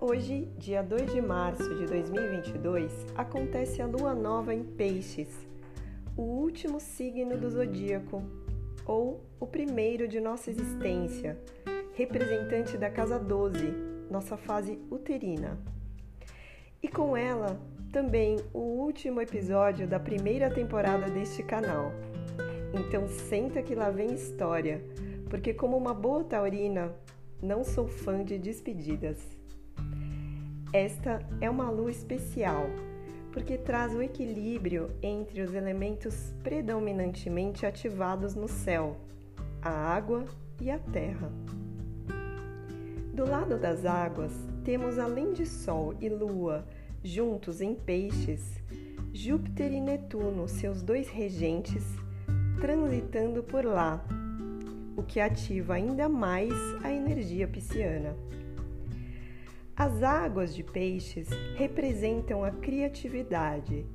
Hoje, dia 2 de março de 2022, acontece a lua nova em Peixes, o último signo do zodíaco, ou o primeiro de nossa existência, representante da casa 12, nossa fase uterina. E com ela, também o último episódio da primeira temporada deste canal. Então senta que lá vem história, porque como uma boa taurina, não sou fã de despedidas. Esta é uma lua especial, porque traz o equilíbrio entre os elementos predominantemente ativados no céu, a água e a terra. Do lado das águas, temos além de Sol e Lua juntos em Peixes, Júpiter e Netuno, seus dois regentes, transitando por lá, o que ativa ainda mais a energia pisciana. As águas de peixes representam a criatividade,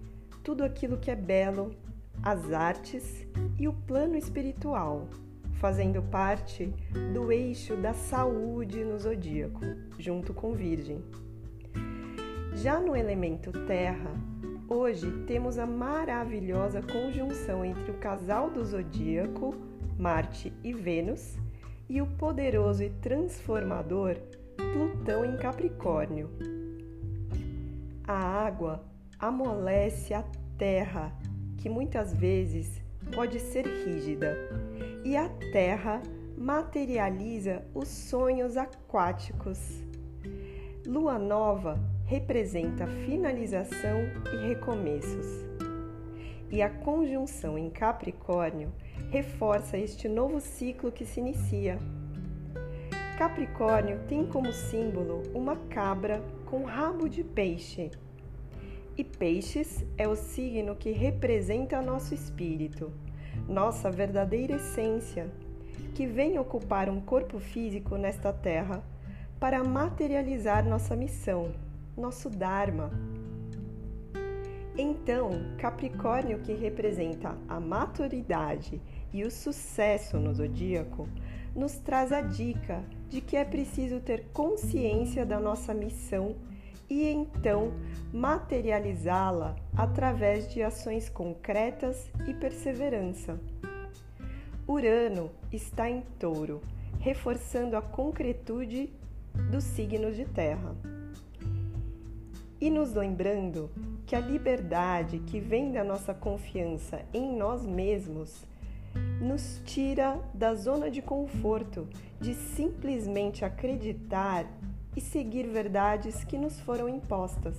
tudo aquilo que é belo, as artes e o plano espiritual, fazendo parte do eixo da saúde no zodíaco, junto com Virgem. Já no elemento terra, hoje temos a maravilhosa conjunção entre o casal do zodíaco, Marte e Vênus, e o poderoso e transformador Plutão em Capricórnio. A água amolece a terra, que muitas vezes pode ser rígida, e a terra materializa os sonhos aquáticos. Lua nova representa finalização e recomeços. E a conjunção em Capricórnio reforça este novo ciclo que se inicia Capricórnio tem como símbolo uma cabra com rabo de peixe. E peixes é o signo que representa nosso espírito, nossa verdadeira essência, que vem ocupar um corpo físico nesta terra para materializar nossa missão, nosso Dharma. Então, Capricórnio, que representa a maturidade e o sucesso no zodíaco, nos traz a dica de que é preciso ter consciência da nossa missão e então materializá-la através de ações concretas e perseverança. Urano está em touro, reforçando a concretude dos signos de terra. E nos lembrando que a liberdade que vem da nossa confiança em nós mesmos nos tira da zona de conforto de simplesmente acreditar e seguir verdades que nos foram impostas.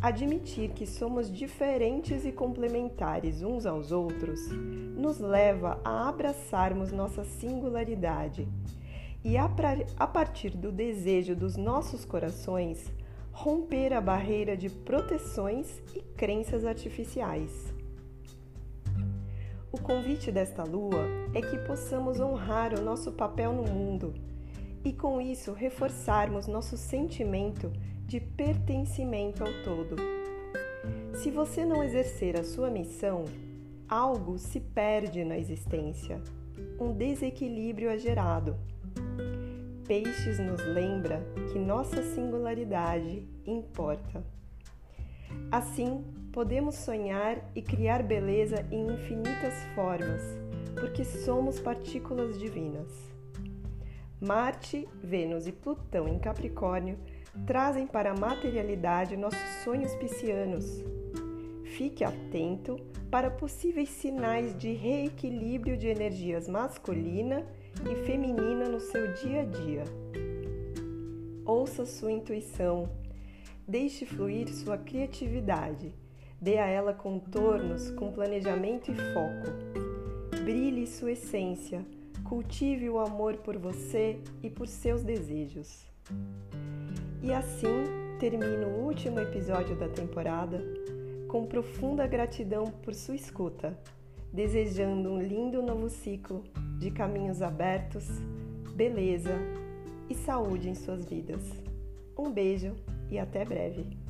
Admitir que somos diferentes e complementares uns aos outros nos leva a abraçarmos nossa singularidade e, a partir do desejo dos nossos corações, romper a barreira de proteções e crenças artificiais. O convite desta lua é que possamos honrar o nosso papel no mundo e, com isso, reforçarmos nosso sentimento de pertencimento ao todo. Se você não exercer a sua missão, algo se perde na existência, um desequilíbrio é gerado. Peixes nos lembra que nossa singularidade importa. Assim, podemos sonhar e criar beleza em infinitas formas, porque somos partículas divinas. Marte, Vênus e Plutão em Capricórnio trazem para a materialidade nossos sonhos piscianos. Fique atento para possíveis sinais de reequilíbrio de energias masculina e feminina no seu dia a dia. Ouça sua intuição Deixe fluir sua criatividade. Dê a ela contornos com planejamento e foco. Brilhe sua essência. Cultive o amor por você e por seus desejos. E assim termino o último episódio da temporada com profunda gratidão por sua escuta, desejando um lindo novo ciclo de caminhos abertos, beleza e saúde em suas vidas. Um beijo e até breve!